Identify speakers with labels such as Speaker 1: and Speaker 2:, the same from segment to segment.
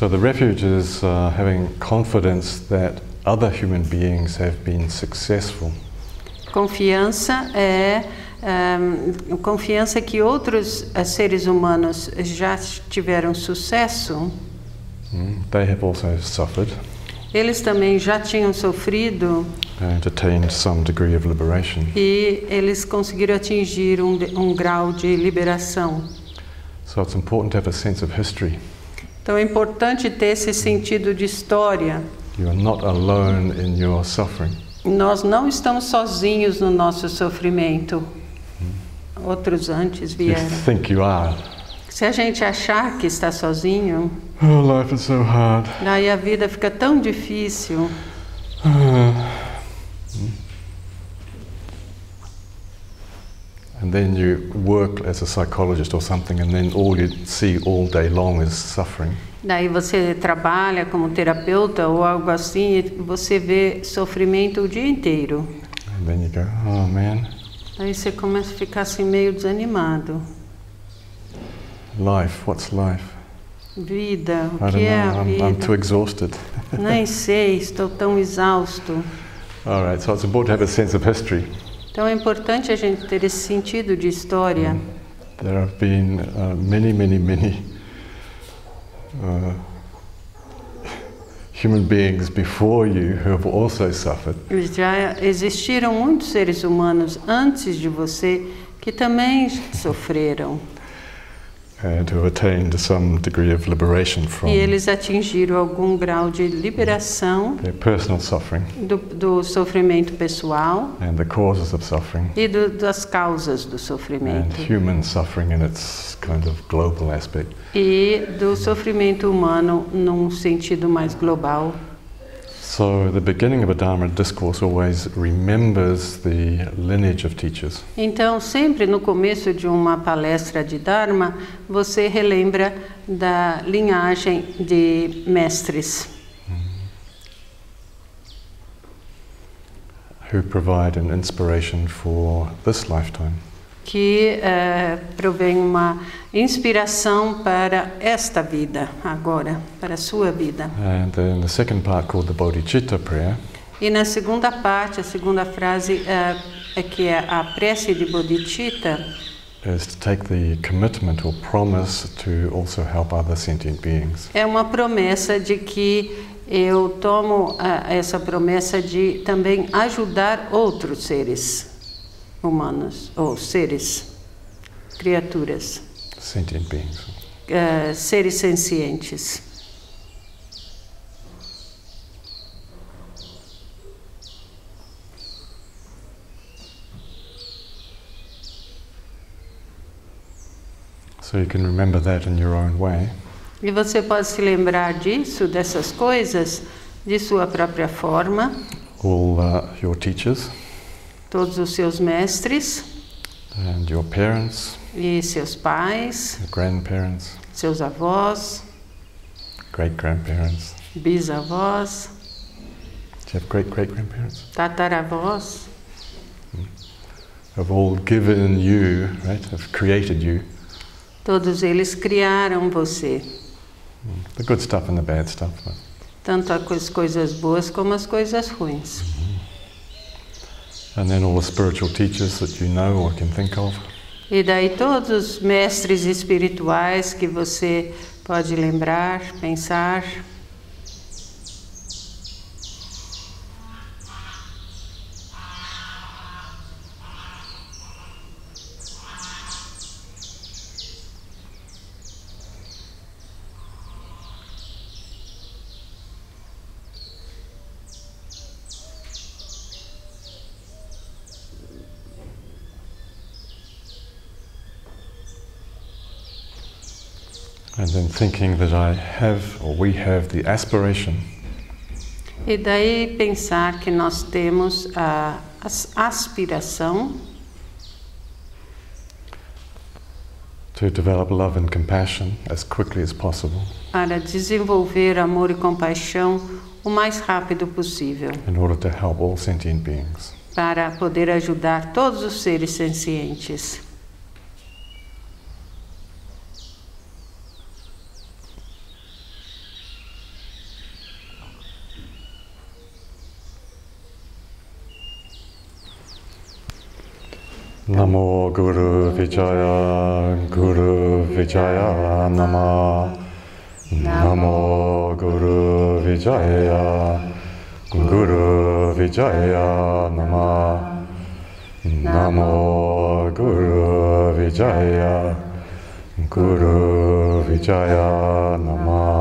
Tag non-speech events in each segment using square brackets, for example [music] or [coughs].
Speaker 1: So the refuge is uh, having confidence that other human beings have been successful.
Speaker 2: Confiança é ehm, confiança que outros eh, seres humanos já tiveram sucesso.
Speaker 1: Mm, They have also suffered
Speaker 2: Eles também já tinham sofrido
Speaker 1: and attained some degree of liberation.
Speaker 2: e eles conseguiram atingir um, um grau de liberação.
Speaker 1: So it's important to have a sense of history.
Speaker 2: Então é importante ter esse sentido de história.
Speaker 1: You are not alone in your suffering.
Speaker 2: Nós não estamos sozinhos no nosso sofrimento. Outros antes
Speaker 1: You
Speaker 2: vieram.
Speaker 1: think you are.
Speaker 2: Se a gente achar que está sozinho,
Speaker 1: Oh, life is so hard.
Speaker 2: aí a vida fica tão difícil.
Speaker 1: And then you work as a psychologist or something, and then all you see all day long is suffering.
Speaker 2: Daí você trabalha como terapeuta ou algo assim, e você vê sofrimento o dia inteiro.
Speaker 1: And then you go, oh man,
Speaker 2: Aí você começa a ficar assim meio desanimado.
Speaker 1: life, what's life?
Speaker 2: Vida,
Speaker 1: I
Speaker 2: o
Speaker 1: don't
Speaker 2: que é a
Speaker 1: know, I'm, I'm too
Speaker 2: vida?
Speaker 1: exhausted.
Speaker 2: Nem sei, estou tão exausto.
Speaker 1: All right, so it's important to have a sense of history.
Speaker 2: Então é importante a gente ter esse sentido de história.
Speaker 1: There have been uh, many, many, many uh, human beings before you who have also suffered.
Speaker 2: Já existiram muitos seres humanos antes de você que também sofreram. E eles atingiram algum grau de liberação
Speaker 1: their personal suffering
Speaker 2: do, do sofrimento pessoal
Speaker 1: and the causes of suffering
Speaker 2: e do, das causas do
Speaker 1: and
Speaker 2: sofrimento.
Speaker 1: human suffering in its kind of global aspect.
Speaker 2: E do sofrimento humano num sentido mais global.
Speaker 1: So the beginning of a Dharma discourse always remembers the lineage of teachers.
Speaker 2: Então, sempre no começo de uma palestra de Dharma, você relembra da linhagem de mestres
Speaker 1: who provide an inspiration for this lifetime.
Speaker 2: Que eh, provém uma inspiração para esta vida, agora, para a sua vida.
Speaker 1: And then the second part, called the Bodhicitta prayer,
Speaker 2: E na segunda parte, a segunda frase eh, é que é a prece de Bodhicitta,
Speaker 1: is to take the commitment or promise to also help other sentient beings.
Speaker 2: é uma promessa de que eu tomo ah, essa promessa de também ajudar outros seres humanos, ou seres, criaturas,
Speaker 1: Sentient beings.
Speaker 2: eh, seres sencientes.
Speaker 1: So you can remember that in your own way.
Speaker 2: E você pode se lembrar disso, dessas coisas, de sua própria forma,
Speaker 1: All uh, your teachers
Speaker 2: todos os seus mestres
Speaker 1: and your parents,
Speaker 2: e seus pais,
Speaker 1: your grandparents,
Speaker 2: seus avós,
Speaker 1: great grandparents.
Speaker 2: bisavós,
Speaker 1: Do you have great great grandparents?
Speaker 2: tataravós,
Speaker 1: Have all given you, right? Have created you.
Speaker 2: todos eles criaram você,
Speaker 1: The good stuff and the bad stuff. but-
Speaker 2: tanto as coisas boas como as coisas ruins. E daí todos os mestres espirituais que você pode lembrar, pensar,
Speaker 1: And then thinking that I have or we have the aspiration
Speaker 2: E daí pensar que nós temos a as- aspiração
Speaker 1: to develop love and compassion as quickly as possible
Speaker 2: para desenvolver amor e compaixão o mais rápido possível,
Speaker 1: in order to help all sentient beings.
Speaker 2: para poder ajudar todos os seres sencientes.
Speaker 1: Guru Vijaya Guru Vijaya Nama Namo Guru Vijaya Guru Vijaya Nama Namo Guru Vijaya Guru Vijaya Nama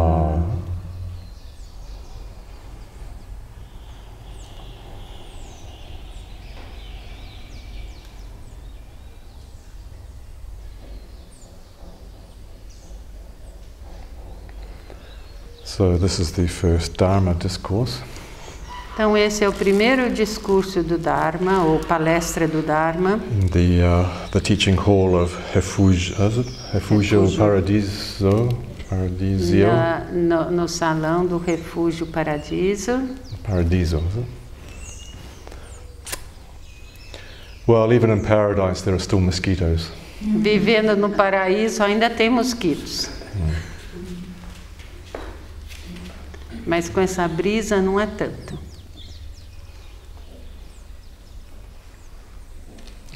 Speaker 1: So this is the first Dharma discourse.
Speaker 2: Então, esse é o primeiro discurso do Dharma, ou palestra do Dharma,
Speaker 1: in the uh, the teaching hall of Refugio, is it? Refugio
Speaker 2: Refugio.
Speaker 1: Paradiso, Paradisio,
Speaker 2: na- no, no salão do Refúgio Paradiso.
Speaker 1: Paradiso. Well, even in paradise, there are still mosquitoes.
Speaker 2: Vivendo no paraíso ainda tem mosquitos. Mas com essa brisa não é tanto.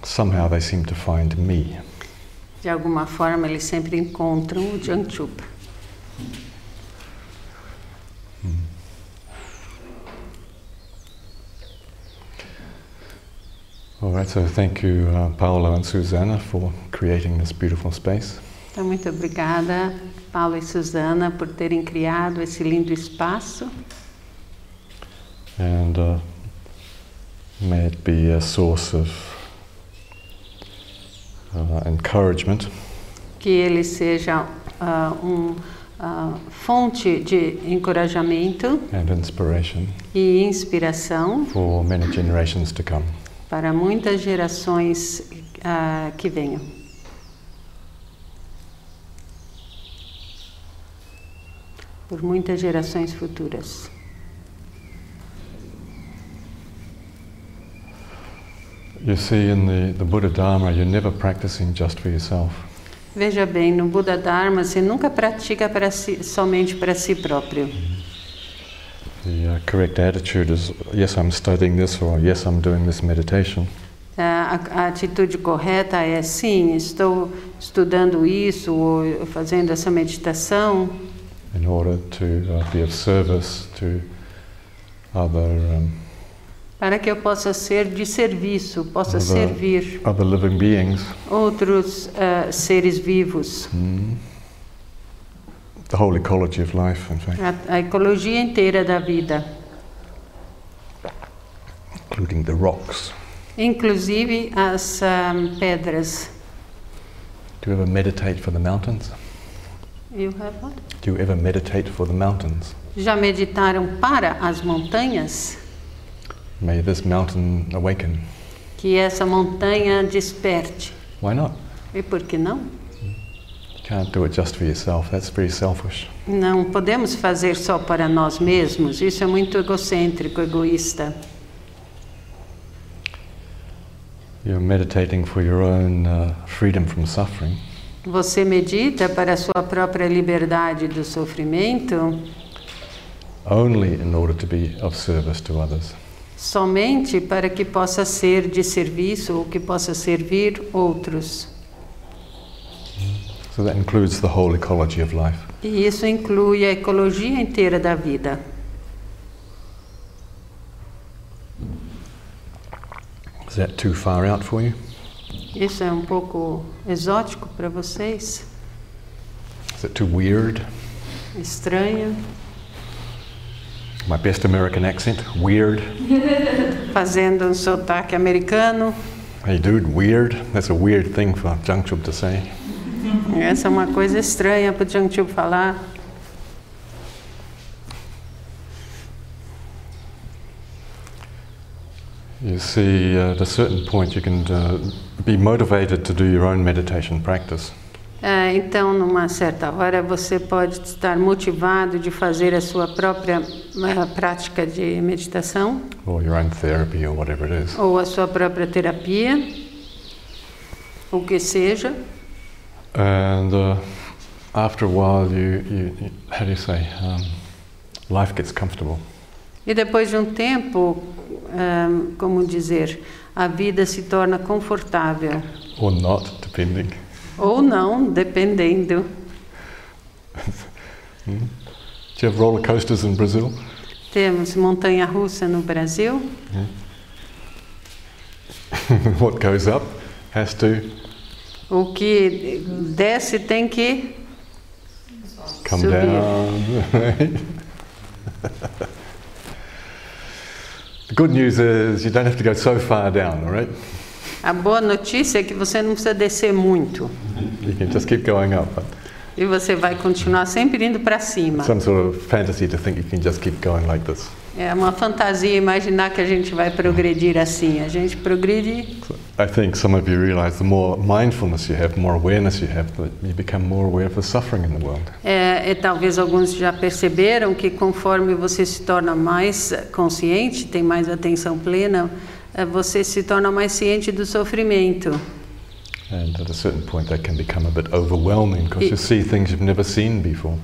Speaker 1: Somehow they seem to find me.
Speaker 2: De alguma forma eles sempre encontram o Jangchupa.
Speaker 1: All right, so thank you, uh, Paolo and Susanna, for creating this beautiful space.
Speaker 2: Então, muito obrigada, Paulo e Suzana, por terem criado esse lindo espaço.
Speaker 1: And uh, may it be a source of uh, encouragement
Speaker 2: Que ele seja ah, um ah, fonte de encorajamento e inspiração para muitas gerações ah, que venham. Por muitas gerações futuras.
Speaker 1: You see, in the, the Buddha Dharma, you're never practicing just for yourself.
Speaker 2: Veja bem, no Buda Dharma você nunca pratica para si, somente para si próprio.
Speaker 1: The uh, correct attitude is yes, I'm studying this, or yes, I'm doing this meditation.
Speaker 2: A, a atitude correta é sim, estou estudando isso ou fazendo essa meditação
Speaker 1: in order to uh, be of service to other um,
Speaker 2: para que eu possa ser de serviço, possa
Speaker 1: Other-
Speaker 2: servir
Speaker 1: other living beings.
Speaker 2: outros ah, seres vivos.
Speaker 1: Mm. The whole ecology of life, in fact,
Speaker 2: A, a ecologia inteira da vida,
Speaker 1: including the rocks.
Speaker 2: inclusive as ah, pedras.
Speaker 1: Do you ever meditate for the mountains?
Speaker 2: You have what?
Speaker 1: Do you ever meditate for the mountains?
Speaker 2: Já meditaram para as montanhas?
Speaker 1: May this mountain awaken.
Speaker 2: Que essa montanha desperte.
Speaker 1: Why not?
Speaker 2: E por que não?
Speaker 1: You can't do it just for yourself. That's very selfish.
Speaker 2: Não podemos fazer só para nós mesmos. Isso é muito egocêntrico, egoísta.
Speaker 1: You're meditating for your own uh, freedom from suffering.
Speaker 2: Você medita para a sua própria liberdade do sofrimento
Speaker 1: only in order to be of service to others.
Speaker 2: somente para que possa ser de serviço ou que possa servir outros.
Speaker 1: So that includes the whole ecology of life.
Speaker 2: E isso inclui a ecologia inteira da vida.
Speaker 1: Is that too far out for you?
Speaker 2: Isso é um pouco exótico para vocês?
Speaker 1: Is it too weird?
Speaker 2: Estranho?
Speaker 1: My best American accent? Weird. [laughs]
Speaker 2: Fazendo um sotaque americano?
Speaker 1: Hey dude, weird? That's a weird thing for Jungchub to say.
Speaker 2: Essa é uma coisa estranha para o Jiangchu falar.
Speaker 1: You see, uh, at a certain point, you can uh, be motivated to do your own meditation practice.
Speaker 2: É, então, numa certa hora, você pode estar motivado de fazer a sua própria eh, prática de meditação
Speaker 1: or your own therapy or whatever it is.
Speaker 2: ou a sua própria terapia, o que seja.
Speaker 1: And uh, after a while, you, you, you how do you say, um, life gets comfortable.
Speaker 2: E depois de um tempo, ahn, como dizer, a vida se torna confortável.
Speaker 1: or not, depending.
Speaker 2: Ou não, dependendo. [laughs]
Speaker 1: Do you have roller coasters in Brazil?
Speaker 2: Temos montanha russa no Brasil. [laughs]
Speaker 1: what goes up has to
Speaker 2: O que desce tem que.
Speaker 1: come
Speaker 2: Subir.
Speaker 1: down. [laughs] good news is you don't have to go so far down, all right?
Speaker 2: A boa notícia é que você não precisa descer muito.
Speaker 1: You can just keep going up.
Speaker 2: E você vai continuar sempre indo para cima.
Speaker 1: some sort of fantasy to think you can just keep going like this.
Speaker 2: É uma fantasia imaginar que a gente vai progredir assim. A gente progride.
Speaker 1: I think some of you realize the more mindfulness you have, more awareness you have, that you become more aware of the suffering in the world.
Speaker 2: É, e talvez alguns já perceberam que conforme você se torna mais consciente, tem mais atenção plena, é, você se torna mais ciente do sofrimento.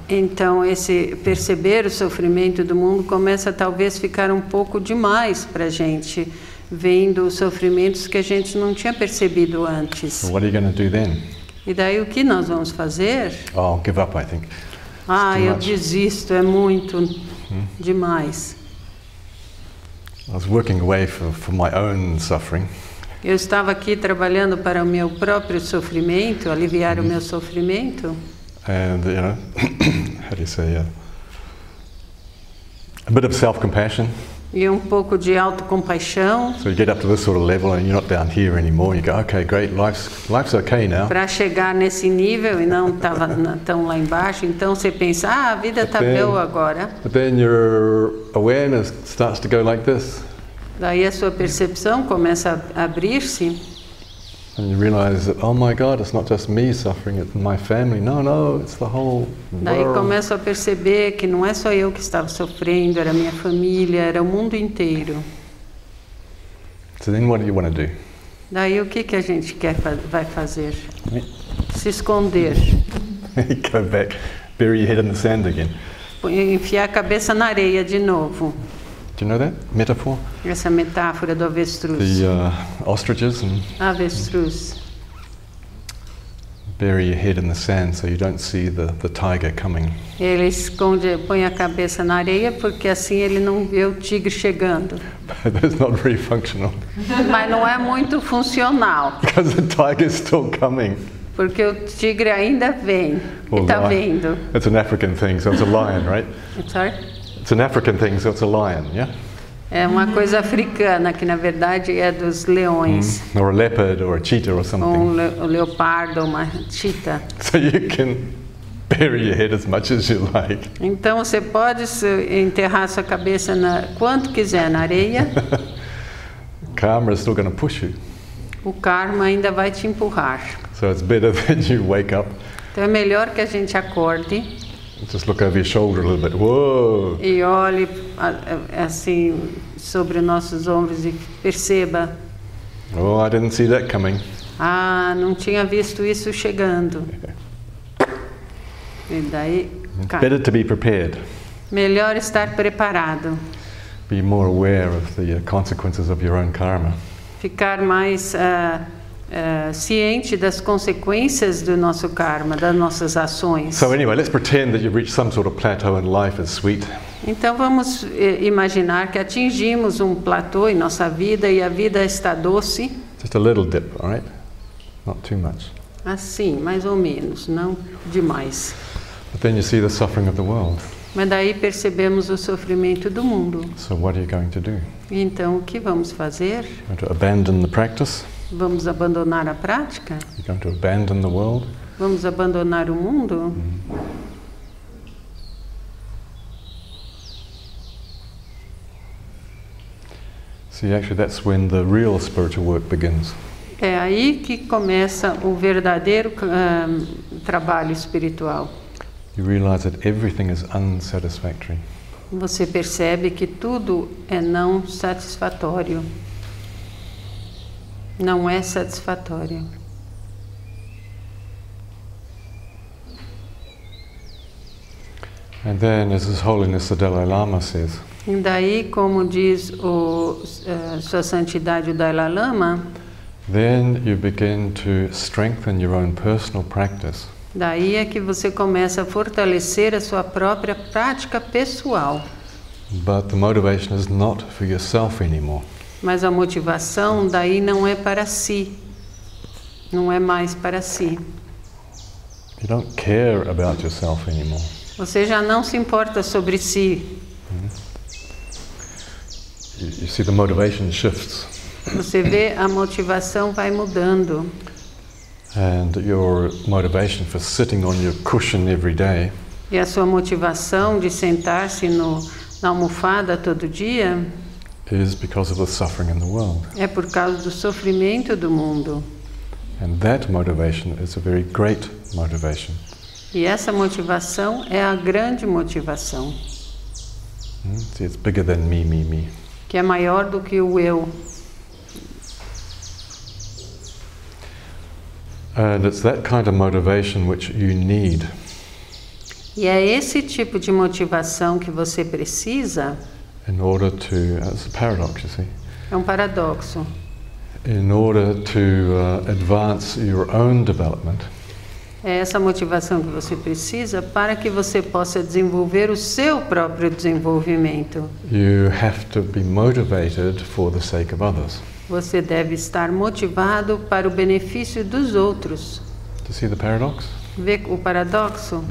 Speaker 2: Então, esse perceber o sofrimento do mundo começa talvez ficar um pouco demais para a gente, vendo os sofrimentos que a gente não tinha percebido antes.
Speaker 1: So, what are you going to do then?
Speaker 2: E daí o que nós vamos fazer?
Speaker 1: Oh, I'll give up, I think.
Speaker 2: Ah, eu
Speaker 1: much.
Speaker 2: desisto, é muito demais.
Speaker 1: I was working away for, for my own suffering,
Speaker 2: Eu estava aqui trabalhando para o meu próprio sofrimento, aliviar o meu sofrimento,
Speaker 1: and you know, [coughs] how do you say, uh, a bit of self-compassion.
Speaker 2: e um pouco de autocompaixão
Speaker 1: So you get up to this sort of level, and you're not down here anymore. You go, okay, great, life's life's okay now.
Speaker 2: para chegar nesse nível e não estava [laughs] tão lá embaixo. Então você pensa, ah, a vida está boa agora.
Speaker 1: But then your awareness starts to go like this,
Speaker 2: Daí a sua percepção começa a abrir-se
Speaker 1: and you realize that, oh my God, it's not just me suffering; it's my family. No, no, it's the whole
Speaker 2: Daí
Speaker 1: world.
Speaker 2: começo a perceber que não é só eu que estava sofrendo, era minha família, era o mundo inteiro.
Speaker 1: So then, what do you want to do?
Speaker 2: Daí o que, que a gente quer vai fazer? Se esconder, [laughs]
Speaker 1: go back, bury your head in the sand again.
Speaker 2: enfiar a cabeça na areia de novo.
Speaker 1: Do you know that metaphor?
Speaker 2: Essa metáfora do avestruz.
Speaker 1: The uh, ostriches and
Speaker 2: Avestruz.
Speaker 1: bury your head in the sand so you don't see the, the tiger coming.
Speaker 2: Ele esconde, põe a cabeça na areia porque assim ele não vê o tigre chegando. [laughs]
Speaker 1: But that's not very functional
Speaker 2: Mas não é muito funcional, [laughs]
Speaker 1: because the tiger's still coming.
Speaker 2: porque o tigre ainda vem e está vendo.
Speaker 1: It's an African thing, so it's a lion, right?
Speaker 2: Sorry?
Speaker 1: It's an African thing, so it's a lion, yeah?
Speaker 2: É uma coisa africana que na verdade é dos leões,
Speaker 1: Or a leopard or a cheetah or
Speaker 2: ou um
Speaker 1: something.
Speaker 2: le- um leopardo, uma chita. [laughs]
Speaker 1: So you can bury your head as much as you like.
Speaker 2: Então você pode enterrar sua cabeça na, quanto quiser na areia, [laughs]
Speaker 1: Karma is still going to push you.
Speaker 2: o karma ainda vai te empurrar.
Speaker 1: So it's better [laughs] that you wake up
Speaker 2: Então é melhor que a gente acorde
Speaker 1: just look over your shoulder a little bit. Whoa!
Speaker 2: e olhe assim sobre os nossos ombros e perceba:
Speaker 1: Oh, I didn't see that coming.
Speaker 2: ah, não tinha visto isso chegando. E daí, cai.
Speaker 1: Better to be prepared.
Speaker 2: melhor estar preparado,
Speaker 1: Be more aware of the uh, consequences of your own karma.
Speaker 2: ficar mais ah, ah, ciente das consequências do nosso karma, das nossas ações.
Speaker 1: So anyway, let's pretend that you've reached some sort of plateau in life is sweet.
Speaker 2: Então vamos eh, imaginar que atingimos um platô em nossa vida e a vida está doce,
Speaker 1: Just a little dip, all right? Not too much.
Speaker 2: assim, mais ou menos, não demais.
Speaker 1: But then you see the suffering of the world.
Speaker 2: Mas daí percebemos o sofrimento do mundo.
Speaker 1: So what are you going to do?
Speaker 2: Então o que vamos fazer?
Speaker 1: Going to abandon the practice?
Speaker 2: Vamos abandonar a prática?
Speaker 1: You're going to abandon the world?
Speaker 2: Vamos abandonar o mundo?
Speaker 1: See, actually, that's when the real spiritual work begins.
Speaker 2: É aí que começa o verdadeiro ah, trabalho espiritual.
Speaker 1: You realize that everything is unsatisfactory.
Speaker 2: Você percebe que tudo é não satisfatório. Não é satisfatório.
Speaker 1: And then, as His Holiness the Dalai Lama says,
Speaker 2: E daí, como diz o, eh, Sua Santidade o Dalai Lama,
Speaker 1: then you begin to strengthen your own personal practice
Speaker 2: daí é que você começa a fortalecer a sua própria prática pessoal.
Speaker 1: But the motivation is not for yourself anymore.
Speaker 2: Mas a motivação daí não é para si. Não é mais para si.
Speaker 1: You don't care about yourself anymore.
Speaker 2: Você já não se importa sobre si.
Speaker 1: You, see, the motivation shifts,
Speaker 2: Você vê a motivação vai mudando.
Speaker 1: and your motivation for sitting on your cushion every day
Speaker 2: E a sua motivação de sentar-se na almofada todo dia
Speaker 1: is because of the suffering in the world.
Speaker 2: é por causa do sofrimento do mundo.
Speaker 1: And that motivation is a very great motivation.
Speaker 2: E essa motivação é a grande motivação,
Speaker 1: Hmm? See, it's bigger than me, me, me.
Speaker 2: que é maior do que o eu.
Speaker 1: And it's that kind of motivation which you need
Speaker 2: E é esse tipo de motivação que você precisa.
Speaker 1: In order to, it's a paradox, you see,
Speaker 2: É um paradoxo.
Speaker 1: in order to uh, advance your own development.
Speaker 2: É essa motivação que você precisa para que você possa desenvolver o seu próprio desenvolvimento.
Speaker 1: You have to be motivated for the sake of others.
Speaker 2: Você deve estar motivado para o benefício dos outros.
Speaker 1: You see the paradox?
Speaker 2: Vê o paradoxo?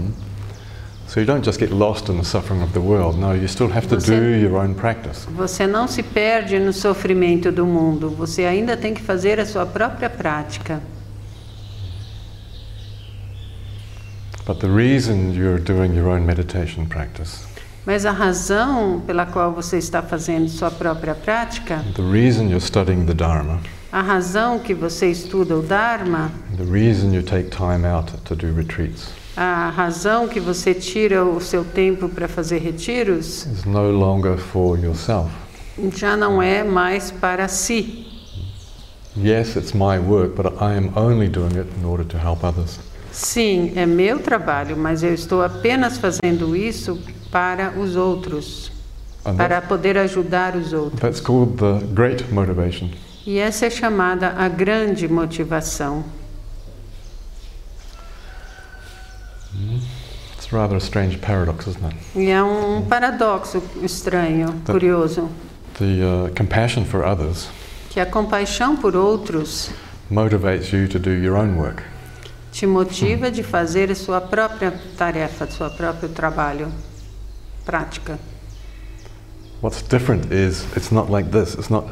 Speaker 1: So you don't just get lost in the suffering of the world. No, you still have to
Speaker 2: Você-
Speaker 1: do your own practice.
Speaker 2: Você não se perde no sofrimento do mundo, você ainda tem que fazer a sua própria prática.
Speaker 1: But the reason you're doing your own meditation practice,
Speaker 2: Mas a razão pela qual você está fazendo sua própria prática,
Speaker 1: the reason you're studying the Dharma,
Speaker 2: a razão que você estuda o Dharma,
Speaker 1: the reason you take time out to do retreats
Speaker 2: a razão que você tira o seu tempo para fazer retiros,
Speaker 1: is no longer for yourself.
Speaker 2: já não é mais para si.
Speaker 1: Yes, it's my work, but I am only doing it in order to help others.
Speaker 2: Sim, é meu trabalho, mas eu estou apenas fazendo isso para os outros,
Speaker 1: And
Speaker 2: para poder ajudar os outros.
Speaker 1: that's called the great motivation.
Speaker 2: E essa é chamada a grande motivação.
Speaker 1: It's rather a strange paradox, isn't it?
Speaker 2: E é um paradoxo estranho,
Speaker 1: Tá.
Speaker 2: curioso,
Speaker 1: The uh, compassion for others
Speaker 2: que a compaixão por outros
Speaker 1: motivates you to do your own work.
Speaker 2: te motiva de fazer a sua própria tarefa, seu próprio trabalho, prática.
Speaker 1: What's different is it's not like this. It's not,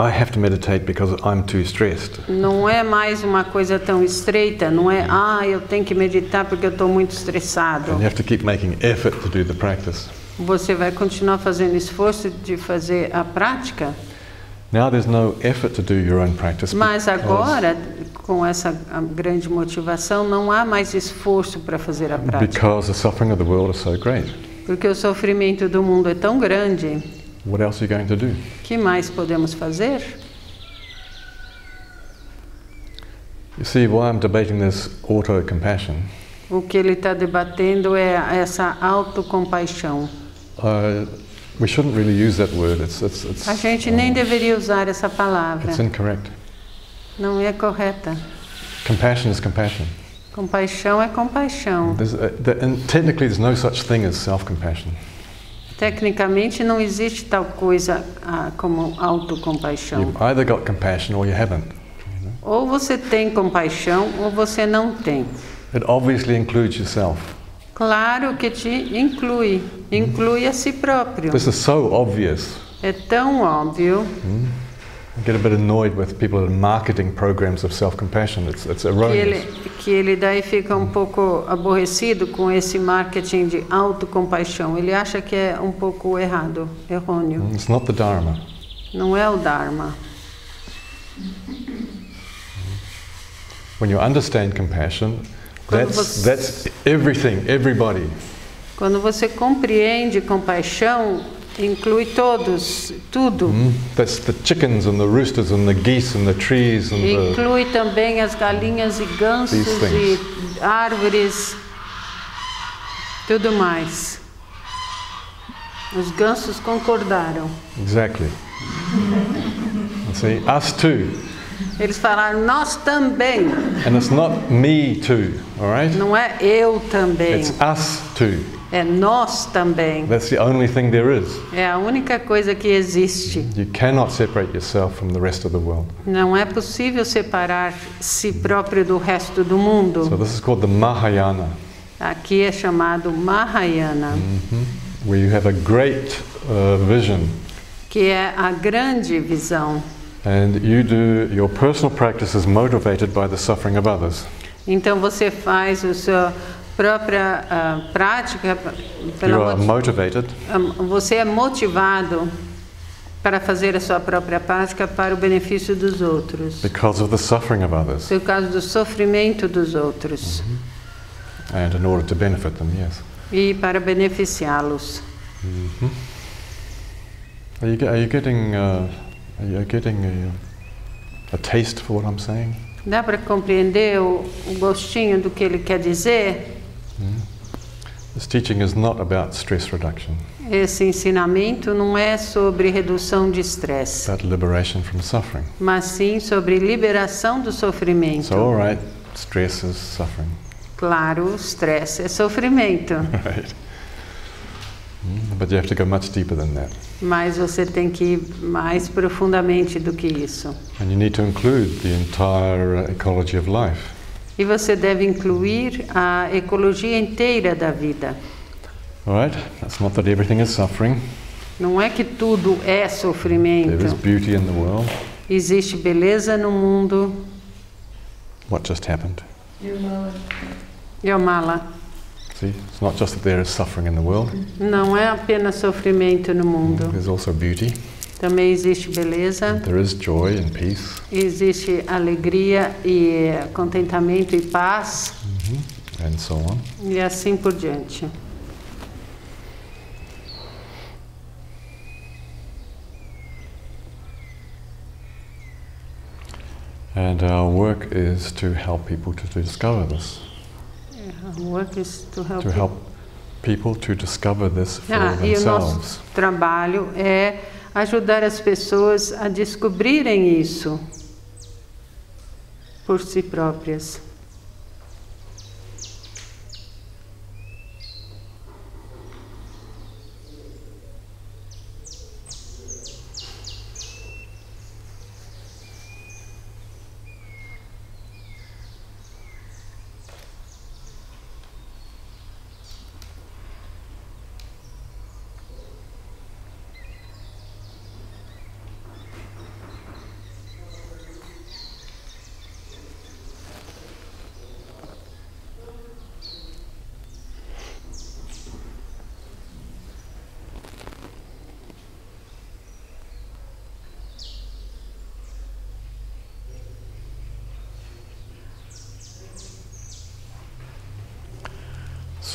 Speaker 1: I have to meditate because I'm too stressed.
Speaker 2: Não é mais uma coisa tão estreita, não é, ah, eu tenho que meditar porque eu estou muito estressado.
Speaker 1: And you have to keep making effort to do the practice.
Speaker 2: Você vai continuar fazendo esforço de fazer a prática,
Speaker 1: Now there's no effort to do your own practice.
Speaker 2: mas
Speaker 1: because
Speaker 2: agora, com essa grande motivação, não há mais esforço para fazer a prática.
Speaker 1: Because the suffering of the world is so great.
Speaker 2: Porque o sofrimento do mundo é tão grande,
Speaker 1: What else are you going to do?
Speaker 2: que mais podemos fazer?
Speaker 1: You see, why I'm debating this auto compassion,
Speaker 2: O que ele está debatendo é essa autocompaixão.
Speaker 1: uh, we shouldn't really use that word. It's, it's, it's,
Speaker 2: A gente nem deveria usar essa palavra,
Speaker 1: it's incorrect.
Speaker 2: não é correta.
Speaker 1: Compassion is compassion.
Speaker 2: Compaixão é compaixão.
Speaker 1: There's, uh, the, and technically, there's no such thing as self compassion.
Speaker 2: Tecnicamente não existe tal coisa ah, como autocompaixão.
Speaker 1: You've either got compassion or you haven't.
Speaker 2: Ou você tem compaixão ou você não tem.
Speaker 1: It obviously includes yourself.
Speaker 2: Claro que te inclui, inclui a si próprio.
Speaker 1: This is so obvious.
Speaker 2: É tão óbvio.
Speaker 1: I get a bit annoyed with people marketing programs of self compassion. It's, it's
Speaker 2: que
Speaker 1: erroneous.
Speaker 2: ele, que ele daí fica um pouco aborrecido com esse marketing de autocompaixão. Ele acha que é um pouco errado, errôneo.
Speaker 1: It's not the Dharma.
Speaker 2: Não é o Dharma.
Speaker 1: When you understand compassion, that's,
Speaker 2: você-
Speaker 1: that's everything, everybody.
Speaker 2: Quando você compreende compaixão, inclui todos, tudo.
Speaker 1: Mm? That's the chickens and the roosters and the geese and the trees and the.
Speaker 2: Inclui também as galinhas e gansos e árvores, tudo mais. Os gansos concordaram.
Speaker 1: Exactly. See, us too.
Speaker 2: Eles falaram, nós também.
Speaker 1: And it's not me too, all right?
Speaker 2: Não é eu também.
Speaker 1: It's us too.
Speaker 2: É nós também.
Speaker 1: That's the only thing there is.
Speaker 2: É a única coisa que existe.
Speaker 1: You cannot separate yourself from the rest of the world.
Speaker 2: Não é possível separar si próprio do resto do mundo.
Speaker 1: So this is called the Mahayana,
Speaker 2: Aqui é chamado Mahayana,
Speaker 1: where you have a great uh, vision
Speaker 2: que é a grande visão.
Speaker 1: and you do your personal practice is motivated by the suffering of others.
Speaker 2: Então você faz a sua própria ah, prática
Speaker 1: You
Speaker 2: pela
Speaker 1: motivated
Speaker 2: ah, você é motivado para fazer a sua própria prática para o benefício dos outros,
Speaker 1: because of the suffering of others
Speaker 2: por causa do sofrimento dos outros
Speaker 1: and in order to benefit them, yes.
Speaker 2: e para beneficiá-los.
Speaker 1: Are you, are you getting, uh, are you getting a, a taste for what I'm saying?
Speaker 2: Dá para compreender o, o gostinho do que ele quer dizer?
Speaker 1: This teaching is not about stress reduction,
Speaker 2: Esse ensinamento não é sobre redução de estresse,
Speaker 1: about liberation from suffering.
Speaker 2: mas sim sobre liberação do sofrimento.
Speaker 1: So, all right, stress is suffering,
Speaker 2: Claro, o estresse é sofrimento, [laughs]
Speaker 1: right? Mm, But you have to go much deeper than that.
Speaker 2: mas você tem que ir mais profundamente do que isso.
Speaker 1: And you need to include the entire uh, ecology of life.
Speaker 2: E você deve incluir a ecologia inteira da vida.
Speaker 1: All right? That's not that everything is suffering.
Speaker 2: Não é que tudo é
Speaker 1: There is
Speaker 2: sofrimento.
Speaker 1: beauty in the world.
Speaker 2: Existe beleza no mundo.
Speaker 1: What just happened?
Speaker 2: Yomala.
Speaker 1: See, it's not just that there is suffering in the world.
Speaker 2: Não é apenas sofrimento no mundo.
Speaker 1: There's also beauty.
Speaker 2: Também existe beleza.
Speaker 1: There is joy and peace
Speaker 2: Existe alegria e eh, contentamento e paz
Speaker 1: and so on.
Speaker 2: e assim por diante.
Speaker 1: And our work is to help people to, to discover this,
Speaker 2: Work is to help.
Speaker 1: to help people to discover this for
Speaker 2: Ah, e o nosso
Speaker 1: themselves.
Speaker 2: trabalho é ajudar as pessoas a descobrirem isso por si próprias.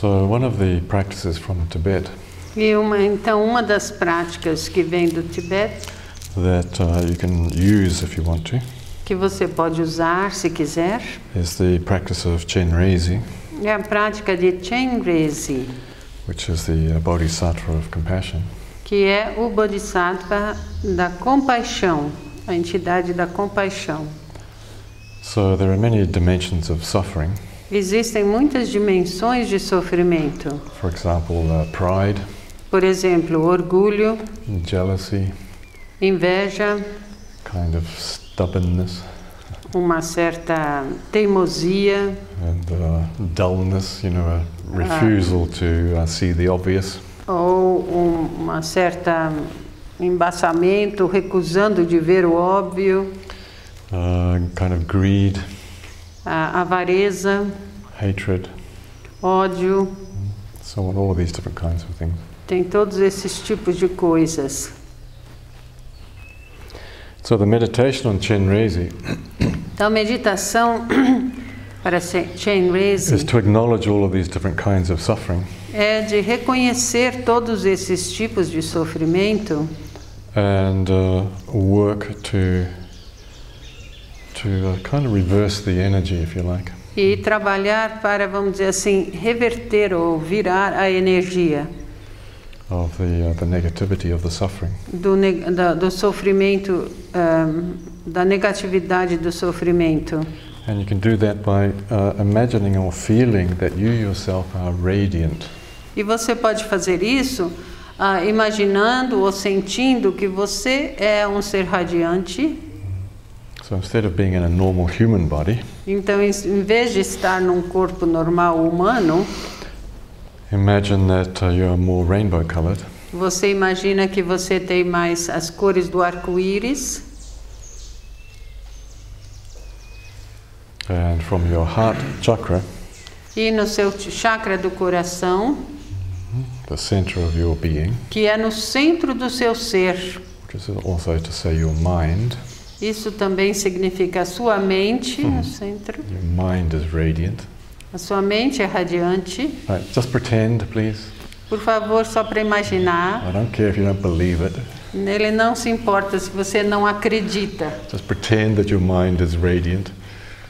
Speaker 1: So, one of the practices from Tibet
Speaker 2: E uma, então uma das práticas que vem do Tibete
Speaker 1: that uh, you can use if you want to
Speaker 2: que você pode usar se quiser
Speaker 1: is the practice of
Speaker 2: é a prática de Chenrezi,
Speaker 1: which is the uh, Bodhisattva of compassion.
Speaker 2: que é o Bodhisattva da compaixão, a entidade da compaixão.
Speaker 1: So, there are many dimensions of suffering.
Speaker 2: Existem muitas dimensões de sofrimento.
Speaker 1: For example, uh, pride,
Speaker 2: Por exemplo, orgulho,
Speaker 1: jealousy,
Speaker 2: inveja,
Speaker 1: kind of stubbornness,
Speaker 2: uma certa teimosia,
Speaker 1: and uh, dullness, you know, a refusal to uh, see the obvious.
Speaker 2: ou um, uma certa embaçamento, recusando de ver o óbvio,
Speaker 1: Uh, kind of greed,
Speaker 2: a avareza,
Speaker 1: hatred,
Speaker 2: ódio,
Speaker 1: so on, all of these different kinds of things.
Speaker 2: tem todos esses tipos de coisas.
Speaker 1: So the meditation on Chenrezi
Speaker 2: Então, a meditação [clears throat] para
Speaker 1: is
Speaker 2: Chenrezi
Speaker 1: to acknowledge all of these different kinds of suffering
Speaker 2: é de reconhecer todos esses tipos de sofrimento
Speaker 1: and uh, work to to uh, kind of reverse the energy, if you like.
Speaker 2: E trabalhar para, vamos dizer assim, reverter ou virar a energia.
Speaker 1: Of the, uh, the negativity of the suffering.
Speaker 2: Do, ne da, do sofrimento, um, da negatividade do sofrimento.
Speaker 1: And you can do that by uh, imagining or feeling that you yourself are radiant.
Speaker 2: E você pode fazer isso uh, imaginando ou sentindo que você é um ser radiante.
Speaker 1: So instead of being in a normal human body,
Speaker 2: então, em vez de estar num corpo normal humano,
Speaker 1: imagine that uh, you are more rainbow colored.
Speaker 2: Você imagina que você tem mais as cores do arco-íris.
Speaker 1: And from your heart chakra.
Speaker 2: E no seu chakra do coração.
Speaker 1: The center of your being.
Speaker 2: Que é no centro do seu ser.
Speaker 1: Which is also to say your mind.
Speaker 2: Isso também significa a sua mente -hmm. no centro.
Speaker 1: Your mind is radiant.
Speaker 2: A sua mente é radiante.
Speaker 1: Right. Just pretend, please.
Speaker 2: Por favor, só para imaginar.
Speaker 1: I don't care if you don't believe it.
Speaker 2: Ele não se importa se você não acredita.
Speaker 1: Just pretend that your mind is radiant.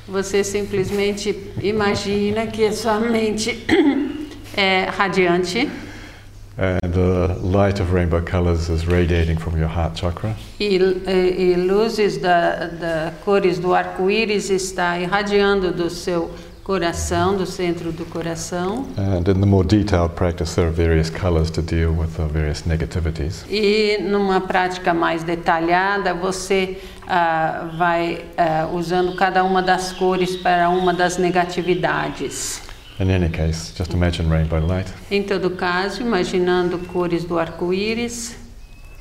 Speaker 2: Você simplesmente imagina que a sua mente [coughs] é radiante. E, e, e luzes da, da cores do arco-íris está irradiando do seu coração, do centro do coração.
Speaker 1: And in the more detailed practice, there are various colors to deal with the various negativities.
Speaker 2: E numa prática mais detalhada, você uh, vai uh, usando cada uma das cores para uma das negatividades.
Speaker 1: In any case, just imagine rainbow light.
Speaker 2: Em todo caso, imaginando cores do arco-íris.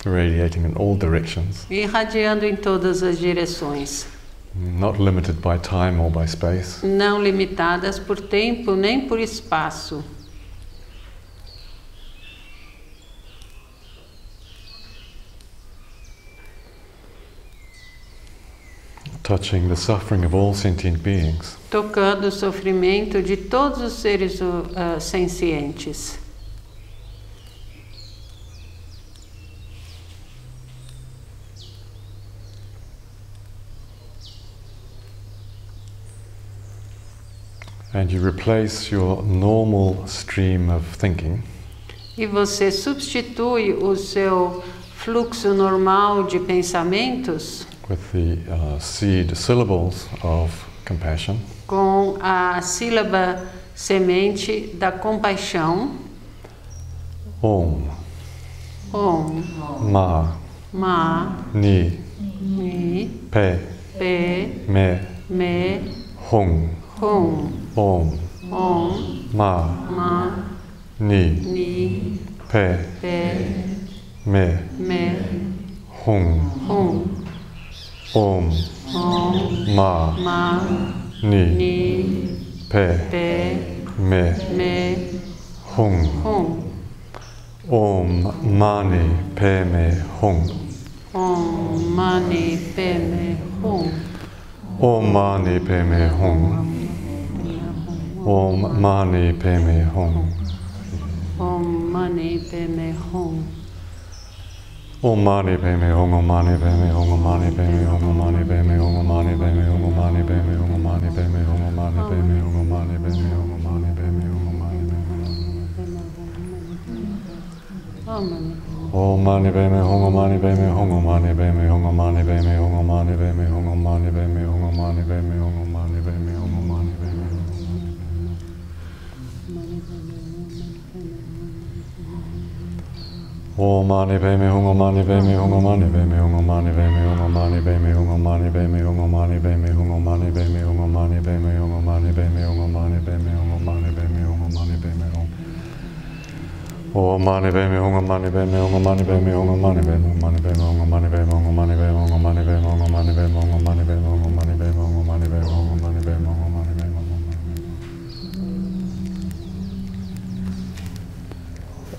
Speaker 1: Radiating in all directions.
Speaker 2: Irradiando em todas as direções.
Speaker 1: Not limited by time or by space.
Speaker 2: Não limitadas por tempo nem por espaço.
Speaker 1: Touching the suffering of all sentient beings
Speaker 2: tocando o sofrimento de todos os seres uh, sencientes.
Speaker 1: And you replace your normal stream of thinking.
Speaker 2: E você substitui o seu fluxo normal de pensamentos
Speaker 1: with the uh, seed syllables of compassion
Speaker 2: com a sílaba semente da compaixão.
Speaker 1: Om.
Speaker 2: Om.
Speaker 1: Ma.
Speaker 2: Ma.
Speaker 1: Ni.
Speaker 2: Ni.
Speaker 1: Pe.
Speaker 2: Pe.
Speaker 1: Me.
Speaker 2: Me.
Speaker 1: Hong.
Speaker 2: Hong.
Speaker 1: Om.
Speaker 2: Om.
Speaker 1: Ma.
Speaker 2: Ma.
Speaker 1: Ni.
Speaker 2: Ni.
Speaker 1: Pe.
Speaker 2: Pe.
Speaker 1: Me.
Speaker 2: Me.
Speaker 1: Hong.
Speaker 2: Hong.
Speaker 1: Om.
Speaker 2: Om.
Speaker 1: Ma.
Speaker 2: Ma.
Speaker 1: ni,
Speaker 2: ni
Speaker 1: pe,
Speaker 2: pe,
Speaker 1: me,
Speaker 2: me
Speaker 1: hung. hung.
Speaker 2: Om mani padme hum.
Speaker 1: Om mani
Speaker 2: padme hum.
Speaker 1: Om mani padme hum. Om mani padme hum. Om mani padme hum. Om mani padme hum om mani padme hum om mani padme hum om mani padme hum om mani padme hum om mani padme hum om mani padme hum om mani padme hum om mani padme hum om mani padme hum om mani padme Om mani padme hum om mani padme hum om mani padme hum om mani padme hum om mani padme hum om mani padme hum om mani padme hum om mani padme hum om mani padme hum Om mani padme hum mani padme hum mani padme hum mani padme hum mani padme hum mani padme hum mani padme hum mani padme hum mani padme hum mani padme hum mani padme hum mani padme hum mani padme hum Om mani padme hum mani padme hum mani padme hum mani padme hum mani padme hum mani padme hum mani padme hum mani padme hum mani padme hum mani padme hum mani padme hum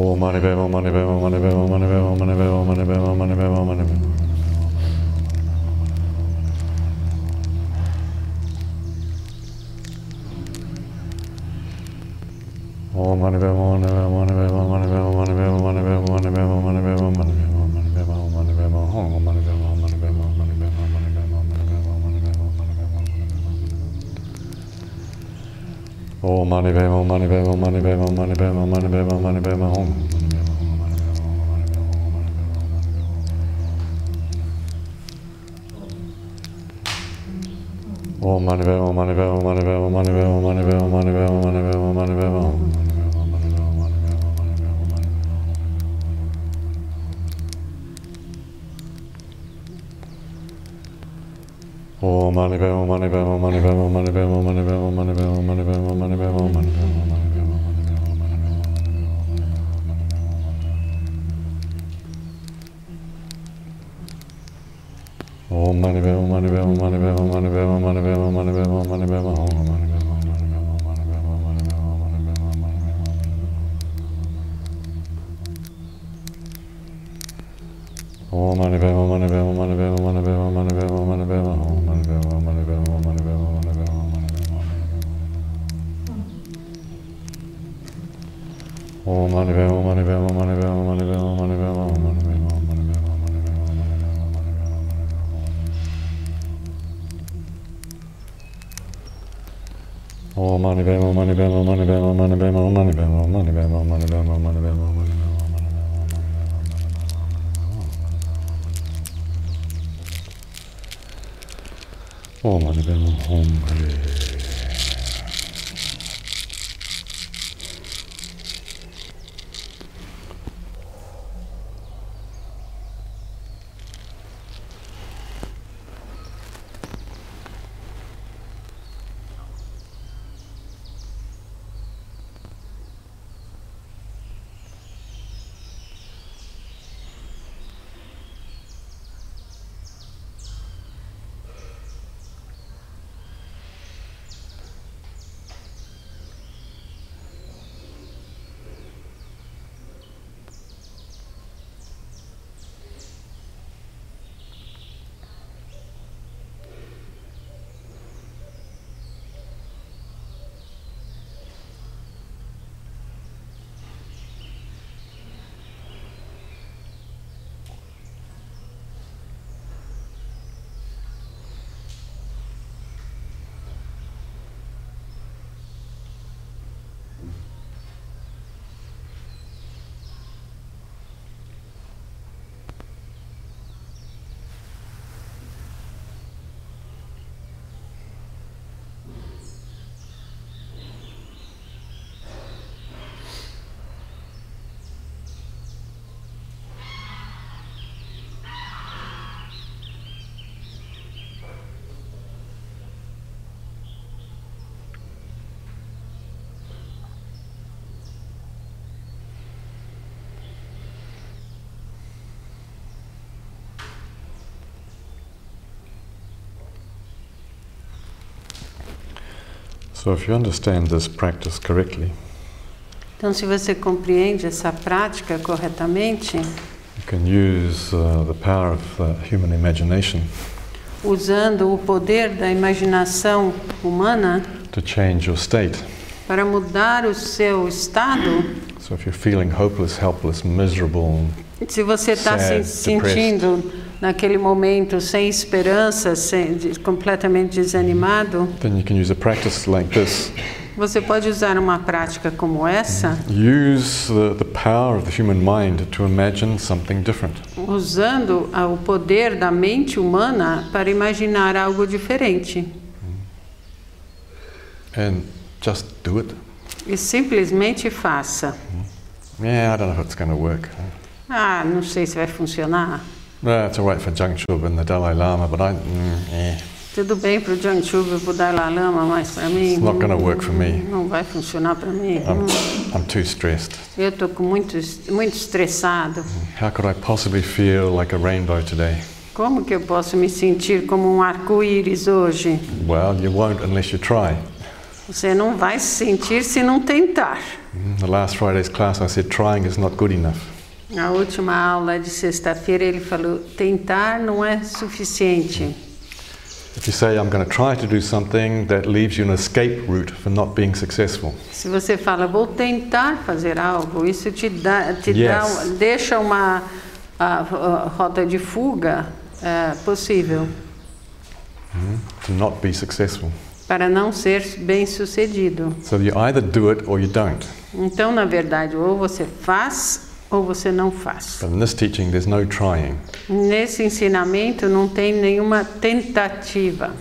Speaker 1: Oh, money, baby, oh, money, baby. Oh, money, baby, more money, baby, more money, baby, more money, baby, more money, baby, more money, baby, more home. More money, baby, more money, baby, more money, baby, more money, baby, more money, baby. Oh mani bema mani bema mani bema mani bema mani bema mani bema mani bema oh mani bema mani bema mani bema mani bema mani bema mani bema Oh bema mani bema mani bema money ben money ben money ben money ben money ben money ben money ben money Oh, man, I'm hungry. So if you understand this practice correctly,
Speaker 2: Então, se você compreende essa prática corretamente,
Speaker 1: you can use uh, the power of uh, human imagination
Speaker 2: usando o poder da imaginação humana
Speaker 1: to change your state.
Speaker 2: para mudar o seu estado,
Speaker 1: So if you're feeling hopeless, helpless, miserable,
Speaker 2: se você está se sentindo naquele momento sem esperança, sem, completamente desanimado,
Speaker 1: then you can use a practice like this.
Speaker 2: você pode usar uma prática como essa,
Speaker 1: Use the, the power of the human mind to imagine something different.
Speaker 2: usando a- o poder da mente humana para imaginar algo diferente.
Speaker 1: And just do it.
Speaker 2: E simplesmente faça.
Speaker 1: Yeah, I don't know if it's going to work.
Speaker 2: Ah, não sei se vai funcionar.
Speaker 1: Well, it's all right for Jangchub and the Dalai Lama, but I, mm, eh,
Speaker 2: Tudo bem para o Jiang Chuba e para o Dalai Lama, mas para mim.
Speaker 1: It's not gonna work for me.
Speaker 2: Não vai funcionar para mim.
Speaker 1: I'm, I'm too stressed.
Speaker 2: Eu estou muito, muito estressado.
Speaker 1: How could I possibly feel like a rainbow today?
Speaker 2: Como que eu posso me sentir como um arco-íris hoje?
Speaker 1: Well, you won't unless you try.
Speaker 2: Você não vai se sentir se não tentar.
Speaker 1: Mm, The last Friday's class, I said trying is not good enough.
Speaker 2: Na última aula de sexta-feira ele falou: tentar não é suficiente. Se você fala vou tentar fazer algo, isso te dá te
Speaker 1: yes.
Speaker 2: dá deixa uma a, a, rota de fuga é, possível. Mm -hmm.
Speaker 1: To not be successful
Speaker 2: para não ser bem sucedido.
Speaker 1: So
Speaker 2: então, na verdade, ou você faz ou você não faz.
Speaker 1: But in this teaching, there's no trying.
Speaker 2: Nesse ensinamento não tem nenhuma tentativa.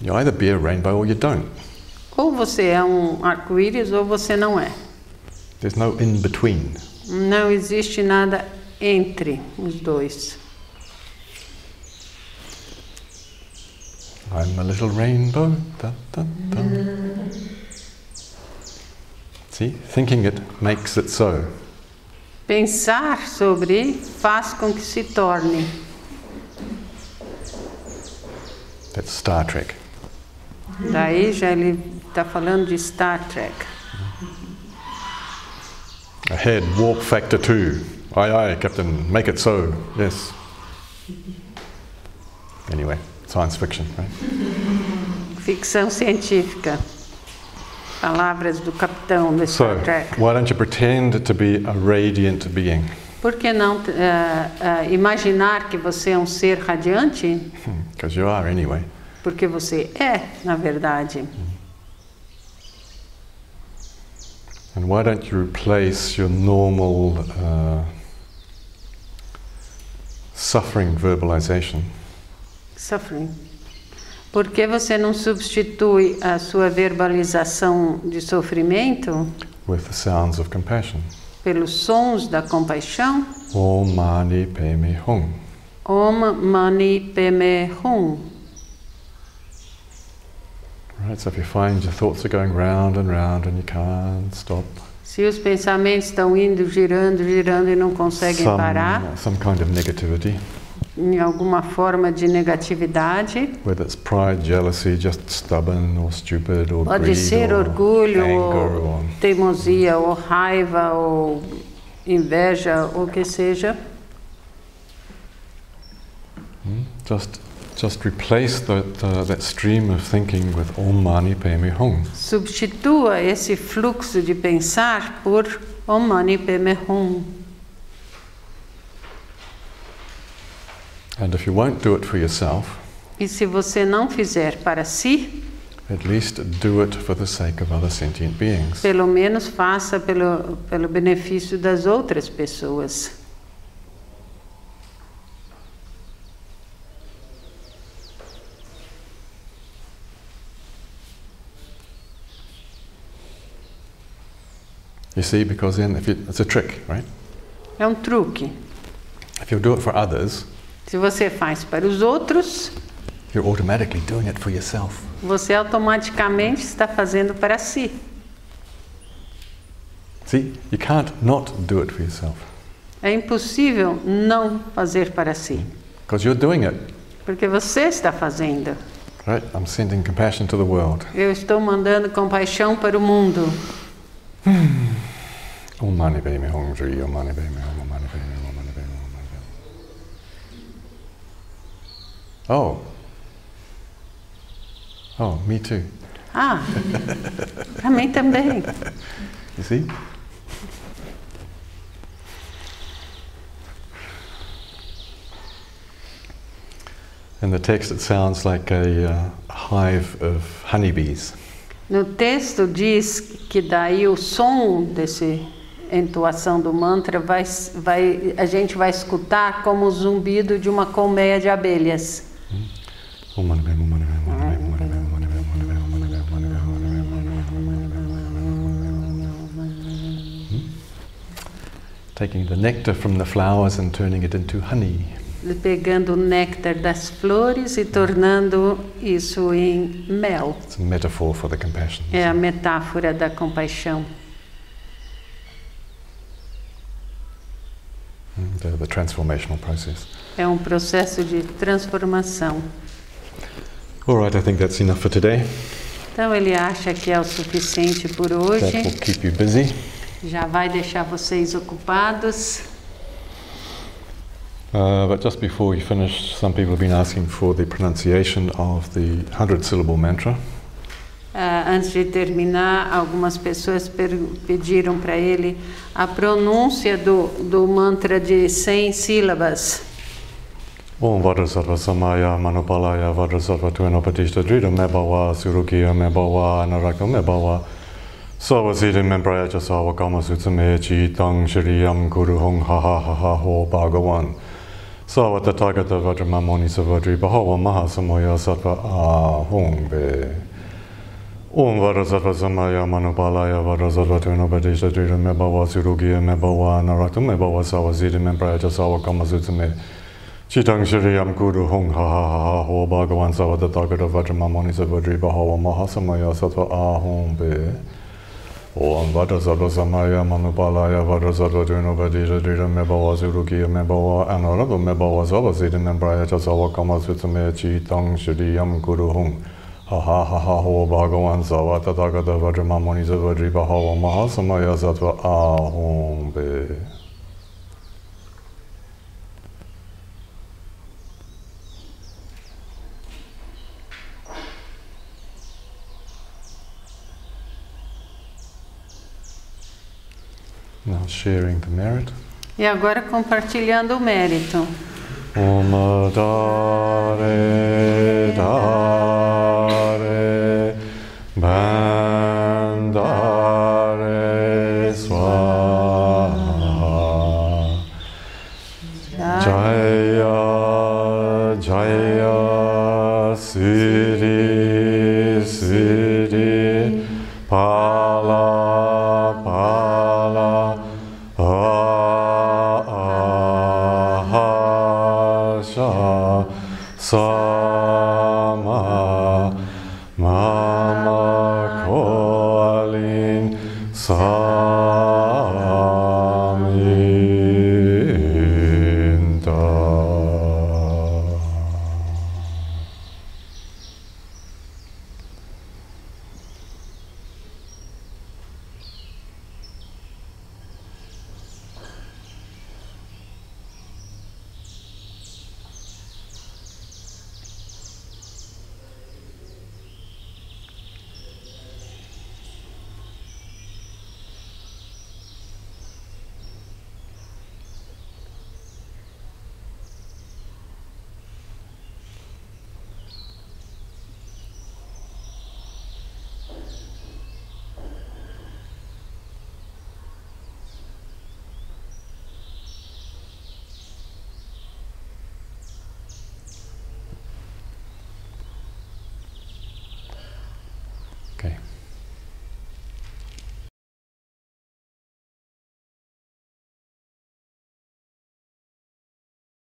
Speaker 1: You either be a rainbow or you don't.
Speaker 2: Ou você é um arco-íris ou você não é.
Speaker 1: There's no in between.
Speaker 2: Não existe nada entre os dois.
Speaker 1: I'm a little rainbow. Da, da, da. See, thinking it makes it so.
Speaker 2: Pensar sobre faz com que se torne.
Speaker 1: That's Star Trek.
Speaker 2: Daí já ele está falando de Star Trek.
Speaker 1: Ahead, warp factor two. Aye, aye, Captain, make it so. Yes. Anyway, science fiction, right?
Speaker 2: Ficção científica. Palavras do capitão do Star Trek.
Speaker 1: why don't you pretend to be a radiant being?
Speaker 2: Por que não eh, eh, imaginar que você é um ser radiante? [laughs]
Speaker 1: Because you are anyway.
Speaker 2: Porque você é, na verdade.
Speaker 1: And why don't you replace your normal uh, suffering verbalization
Speaker 2: Suffering. Por que você não substitui a sua verbalização de sofrimento
Speaker 1: with the sounds of compassion?
Speaker 2: pelos sons da compaixão?
Speaker 1: Om Mani Padme Hum.
Speaker 2: Om Mani Padme Hum.
Speaker 1: Right, so if you find your thoughts are going round and round and you can't stop,
Speaker 2: Se os pensamentos estão indo, girando, girando e não conseguem parar,
Speaker 1: some, some kind of negativity,
Speaker 2: em alguma forma de negatividade,
Speaker 1: whether it's pride, jealousy, stubborn or stupid or
Speaker 2: pode
Speaker 1: greed
Speaker 2: ser
Speaker 1: or
Speaker 2: orgulho,
Speaker 1: anger
Speaker 2: ou teimosia, ou raiva, ou inveja, ou o que seja.
Speaker 1: Hmm? Just, just replace the, the, that stream of thinking with Om Mani Padme Hum.
Speaker 2: Substitua esse fluxo de pensar por Om Mani Padme Hum.
Speaker 1: And if you won't do it for yourself,
Speaker 2: E se você não fizer para si,
Speaker 1: at least do it for the sake of other sentient beings.
Speaker 2: pelo menos faça pelo, pelo benefício das outras pessoas.
Speaker 1: You see, because then if you, it's a trick, right?
Speaker 2: É um truque.
Speaker 1: If you do it for others,
Speaker 2: Se você faz para os outros,
Speaker 1: you're automatically doing it for yourself.
Speaker 2: você automaticamente está fazendo para si.
Speaker 1: See, you can't not do it for yourself
Speaker 2: É impossível não fazer para si,
Speaker 1: because you're doing it,
Speaker 2: porque você está fazendo.
Speaker 1: right? I'm sending compassion to the world.
Speaker 2: Eu estou mandando compaixão para o mundo. [sighs]
Speaker 1: Om Mani Padme Hum Shri Om Mani Padme Hum Om Mani Padme Hum Om Mani Padme Hum Om Mani Padme Hum. Oh. Oh, me too.
Speaker 2: Ah, para mim também.
Speaker 1: You see? In the text, it sounds like a uh, hive of honeybees.
Speaker 2: No texto diz que daí o som desse entoação do mantra vai, vai a gente vai escutar como o zumbido de uma colmeia de abelhas.
Speaker 1: Taking the nectar from the flowers and turning it into honey.
Speaker 2: pegando o néctar das flores e tornando isso em mel.
Speaker 1: It's a metaphor for the compassion.
Speaker 2: É a metáfora da compaixão.
Speaker 1: Mm, The, the transformational process.
Speaker 2: É um processo de transformação.
Speaker 1: All right, I think that's enough for today.
Speaker 2: Então ele acha que é o suficiente por
Speaker 1: That will
Speaker 2: hoje.
Speaker 1: keep you busy.
Speaker 2: Já vai deixar vocês ocupados.
Speaker 1: Uh, but just before we finish, some people have been asking for the pronunciation of the 100 syllable mantra.
Speaker 2: Ah, antes de terminar, algumas pessoas pediram para ele a pronúncia do, do mantra de 100 sílabas.
Speaker 1: Om Vajrasattva Samaya Manupalaya Vajrasattva Tuenopatishta Drita Mebawa Surukiya Mebawa Narakta Mebawa Savasiti Memprayacha Savakama Sutsame Chi Tang Shiriyam Guru Hong Ha Ha Ha Ha Ho Bhagavan. Savata Tagata Vajramamoni Savadri Bahawa Mahasamoya Sattva Ahong Be Om Vajrasattva Samaya Manupalaya Vajrasattva Tuenopatishta Drita Mebawa Surukiya Mebawa Narakta Mebawa Savasiti Memprayacha Savakama Sutsame Chitang Shiriyam Guru Hong Ha Ha Ha Ha Ho Bhagavan Savada Tagata Vajramamoni Savadri Bahava Mahasamaya Sattva Ahom Be Om Vajra Sattva Samaya Manupalaya Vajra Sattva Duno Vajra Drita Mebawa Surukiya Mebawa Anarabha Mebawa Savasiti Membraya Chasava Kama Svitsame Chitang Shiriyam Guru Hong Ha Ha Ha Ha Ho Bhagavan Savada Tagata Vajramamoni Savadri Bahava Mahasamaya Sattva Ahom Be sharing the merit.
Speaker 2: E agora compartilhando o mérito.
Speaker 1: Om Dare Dare Bandare Swaha Jaya Jaya Siddhi Siddhi Pala